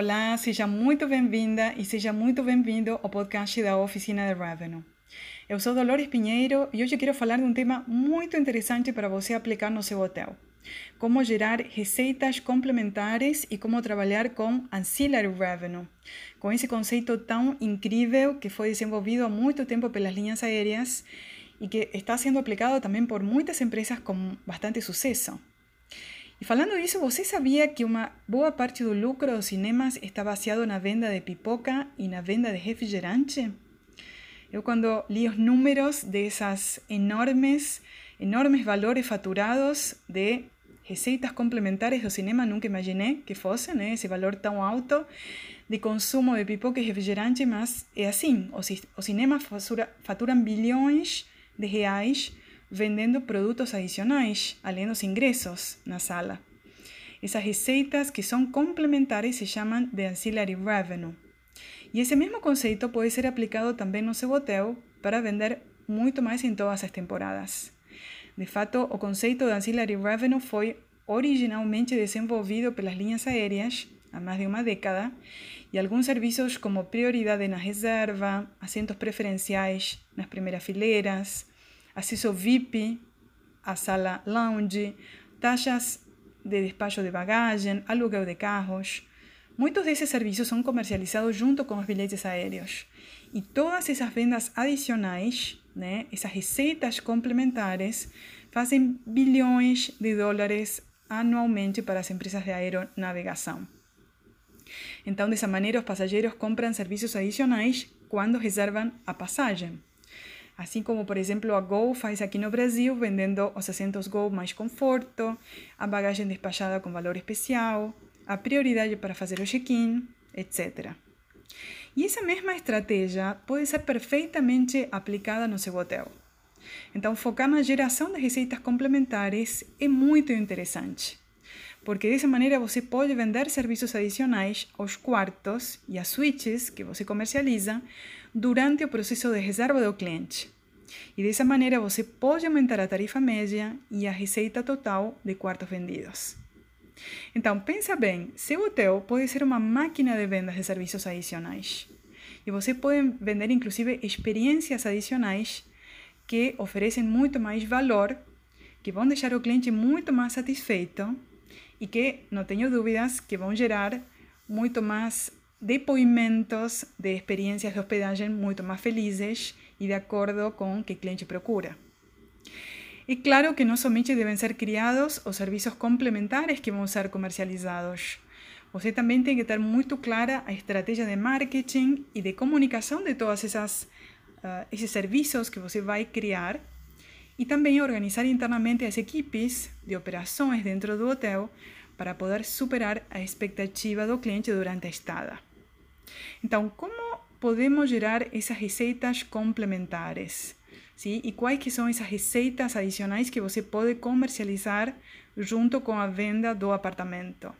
Olá, seja muito bem-vinda e seja muito bem-vindo ao podcast da Oficina de Revenue. Eu sou Dolores Pinheiro e hoje quero falar de um tema muito interessante para você aplicar no seu hotel. Como gerar receitas complementares e como trabalhar com ancillary revenue, com esse conceito tão incrível que foi desenvolvido há muito tempo pelas linhas aéreas e que está sendo aplicado também por muitas empresas com bastante sucesso. E falando disso, você sabia que uma boa parte do lucro dos cinemas está baseado na venda de pipoca e na venda de refrigerante? Eu quando li os números dessas enormes, enormes valores faturados de receitas complementares do cinema, nunca imaginei que fosse né, esse valor tão alto de consumo de pipoca e refrigerante, mas é assim, os, cinemas fatura, faturam bilhões de reais vendendo produtos adicionais, além dos ingressos na sala. Essas receitas que são complementares se chamam de ancillary revenue. E esse mesmo conceito pode ser aplicado também no seu hotel para vender muito mais em todas as temporadas. De fato, o conceito de ancillary revenue foi originalmente desenvolvido pelas linhas aéreas há mais de uma década e alguns serviços como prioridade na reserva, assentos preferenciais nas primeiras fileiras, acesso VIP à sala lounge, taxas de despacho de bagagem, aluguel de carros. Muitos desses serviços são comercializados junto com os bilhetes aéreos. E todas essas vendas adicionais, né, essas receitas complementares, fazem bilhões de dólares anualmente para as empresas de aeronavegação. Então, dessa maneira, os passageiros compram serviços adicionais quando reservam a passagem. Assim como, por exemplo, a Gol faz aqui no Brasil, vendendo os assentos Gol mais conforto, a bagagem despachada com valor especial, a prioridade para fazer o check-in, etc. E essa mesma estratégia pode ser perfeitamente aplicada no seu hotel. Então, focar na geração de receitas complementares é muito interessante, porque dessa maneira você pode vender serviços adicionais aos quartos e às suítes que você comercializa durante o processo de reserva do cliente. E dessa maneira você pode aumentar a tarifa média e a receita total de quartos vendidos. Então, pensa bem, seu hotel pode ser uma máquina de vendas de serviços adicionais. E você pode vender inclusive experiências adicionais que oferecem muito mais valor, que vão deixar o cliente muito mais satisfeito e que, não tenho dúvidas, que vão gerar muito mais depoimentos de experiências de hospedagem muito mais felizes e de acordo com o que o cliente procura. E claro que não somente devem ser criados os serviços complementares que vão ser comercializados. Você também tem que ter muito clara a estratégia de marketing e de comunicação de todos essas, uh, esses serviços que você vai criar e também organizar internamente as equipes de operações dentro do hotel para poder superar a expectativa do cliente durante a estada. Então, como podemos gerar essas receitas complementares? Sim? E quais que são essas receitas adicionais que você pode comercializar junto com a venda do apartamento?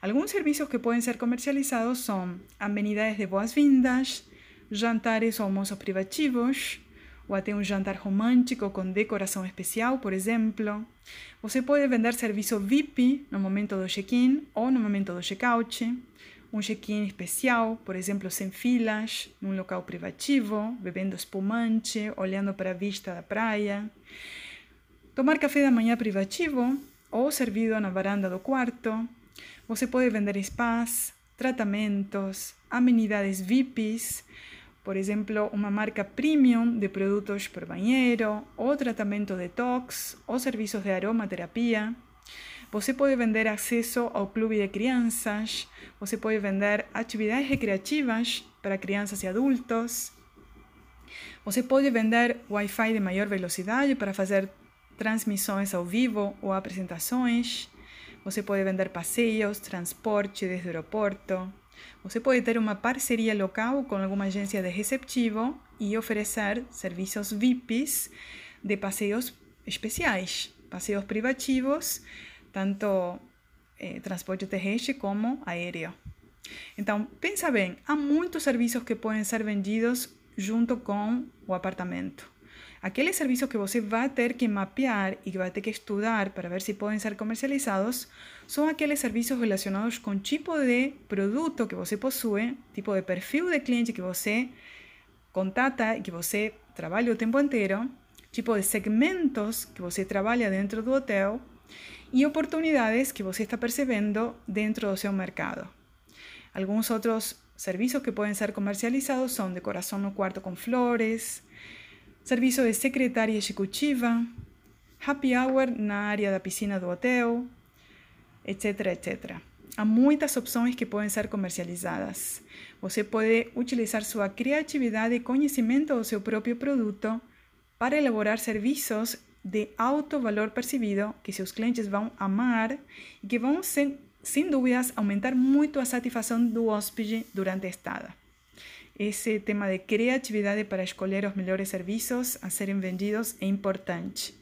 Alguns serviços que podem ser comercializados são amenidades de boas-vindas, jantares ou almoços privativos, ou até um jantar romântico com decoração especial, por exemplo. Você pode vender serviço VIP no momento do check-in ou no momento do check-out um check-in especial, por exemplo, sem filas, num local privativo, bebendo espumante, olhando para a vista da praia. Tomar café da manhã privativo ou servido na varanda do quarto. Você pode vender spas, tratamentos, amenidades VIPs, por exemplo, uma marca premium de produtos para banheiro, ou tratamento detox, ou serviços de aromaterapia. Você pode vender acesso ao clube de crianças, você pode vender atividades recreativas para crianças e adultos. Você pode vender Wi-Fi de maior velocidade para fazer transmissões ao vivo ou apresentações. Você pode vender passeios, transporte desde o aeroporto. Você pode ter uma parceria local com alguma agência de receptivo e oferecer serviços VIPs de passeios especiais, passeios privativos tanto eh, transporte terrestre como aéreo. Então, pensa bem, há muitos serviços que podem ser vendidos junto com o apartamento. Aqueles serviços que você vai ter que mapear e que vai ter que estudar para ver se podem ser comercializados são aqueles serviços relacionados com tipo de produto que você possui, tipo de perfil de cliente que você contata e que você trabalha o tempo inteiro, tipo de segmentos que você trabalha dentro do hotel e oportunidades que você está percebendo dentro do seu mercado. Alguns outros serviços que podem ser comercializados são decoração no quarto com flores, serviço de secretária executiva, happy hour na área da piscina do hotel, etc, etc. Há muitas opções que podem ser comercializadas. Você pode utilizar sua criatividade e conhecimento do seu próprio produto para elaborar serviços de alto valor percebido que seus clientes vão amar e que vão, sem, sem dúvidas, aumentar muito a satisfação do hóspede durante a estada. Esse tema de criatividade para escolher os melhores serviços a serem vendidos é importante.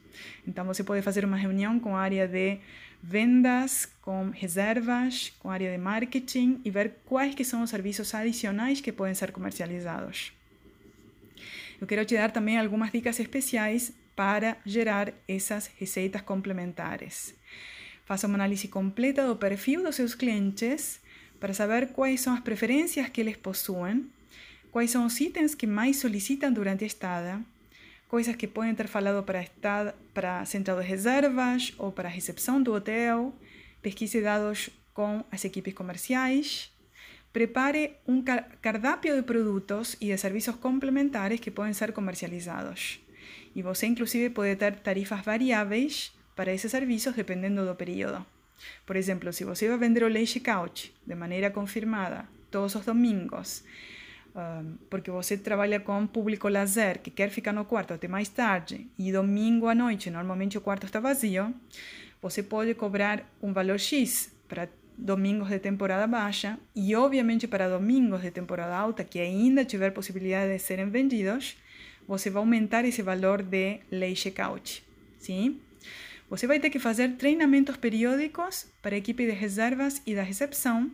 Então, você pode fazer uma reunião com a área de vendas, com reservas, com a área de marketing e ver quais que são os serviços adicionais que podem ser comercializados. Eu quero te dar também algumas dicas especiais para gerar essas receitas complementares. Faça uma análise completa do perfil dos seus clientes para saber quais são as preferências que eles possuem, quais são os itens que mais solicitam durante a estada, coisas que podem ter falado para, estada, para central de reservas ou para a recepção do hotel, pesquise dados com as equipes comerciais, prepare um cardápio de produtos e de serviços complementares que podem ser comercializados. E você, inclusive, pode ter tarifas variáveis para esses serviços dependendo do período. Por exemplo, se você vai vender o leite couch de maneira confirmada todos os domingos, porque você trabalha com público lazer que quer ficar no quarto até mais tarde e domingo à noite normalmente o quarto está vazio, você pode cobrar um valor X para domingos de temporada baixa e obviamente para domingos de temporada alta que ainda tiver possibilidade de serem vendidos, você vai aumentar esse valor de lei checkout. Sim? Você vai ter que fazer treinamentos periódicos para a equipe de reservas e da recepção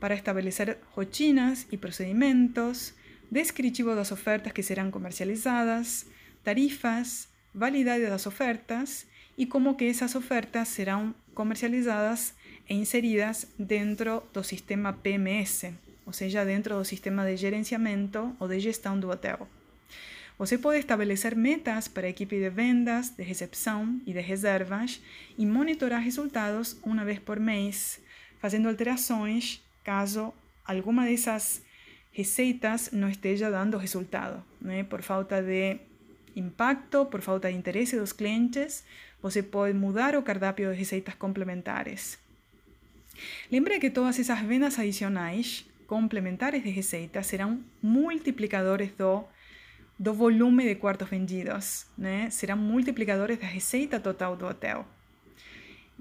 para estabelecer rotinas e procedimentos, descritivo das ofertas que serão comercializadas, tarifas, validade das ofertas e como que essas ofertas serão comercializadas e inseridas dentro do sistema PMS, ou seja, dentro do sistema de gerenciamento ou de gestão do hotel. Você pode estabelecer metas para a equipe de vendas, de recepção e de reservas e monitorar resultados uma vez por mês, fazendo alterações caso alguma dessas receitas não esteja dando resultado, por falta de impacto, por falta de interesse dos clientes, você pode mudar o cardápio de receitas complementares. Lembre que todas essas vendas adicionais complementares de receitas serão multiplicadores do do volume de quartos vendidos, né? Serão multiplicadores da receita total do hotel.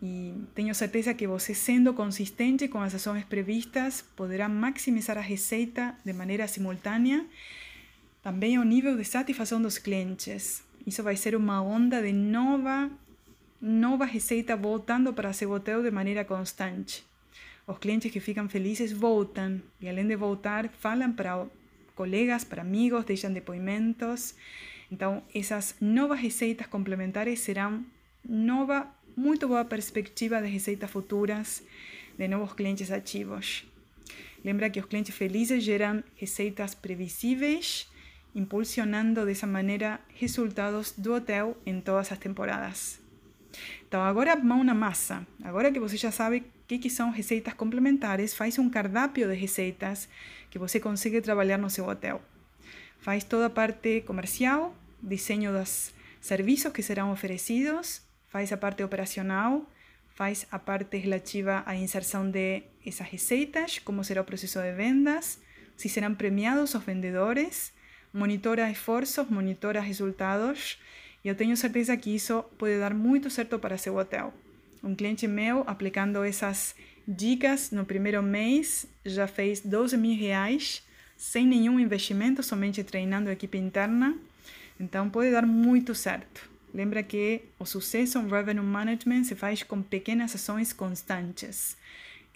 E tenho certeza que você, sendo consistente com as ações previstas, poderá maximizar a receita de maneira simultânea, também o nível de satisfação dos clientes. Isso vai ser uma onda de nova, nova receita voltando para seu hotel de maneira constante. Os clientes que ficam felizes voltam e, além de voltar, falam para colegas, para amigos, deixam depoimentos. Então, essas novas receitas complementares serão nova, muito boa perspectiva de receitas futuras de novos clientes ativos. Lembra que os clientes felizes geram receitas previsíveis, impulsionando dessa maneira resultados do hotel em todas as temporadas. Então, agora mão na massa. Agora que você já sabe que, que são receitas complementares, faz um cardápio de receitas que você consegue trabalhar no seu hotel. Faz toda a parte comercial, desenho dos serviços que serão oferecidos, faz a parte operacional, faz a parte relativa à inserção de essas receitas, como será o processo de vendas, se serão premiados os vendedores, monitora esforços, monitora resultados, e eu tenho certeza que isso pode dar muito certo para seu hotel. Um cliente meu, aplicando essas dicas no primeiro mês, já fez 12 mil reais, sem nenhum investimento, somente treinando a equipe interna. Então, pode dar muito certo. Lembra que o sucesso em revenue management se faz com pequenas ações constantes.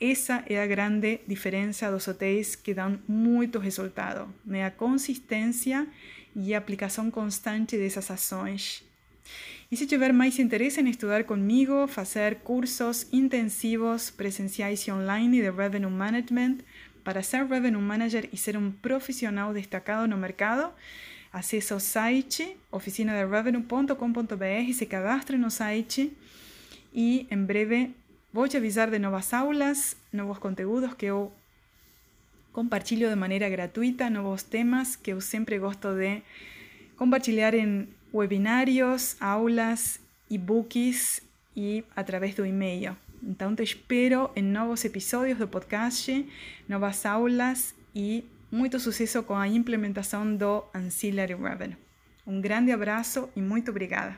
essa é a grande diferença dos hotéis que dão muito resultado, né? a consistência e a aplicação constante dessas ações. E se tiver mais interesse em estudar comigo, fazer cursos intensivos presenciais e online de Revenue Management para ser Revenue Manager e ser um profissional destacado no mercado, acesse o site oficinaderevenue.com.br, se cadastre no site e em breve vou te avisar de novas aulas, novos conteúdos que eu compartilho de maneira gratuita, novos temas que eu sempre gosto de compartilhar em webinarios, aulas, e-books e através do e-mail. Então espero em novos episódios do podcast, novas aulas e muito sucesso com a implementação do Ancillary Revenue. Um grande abraço e muito obrigada.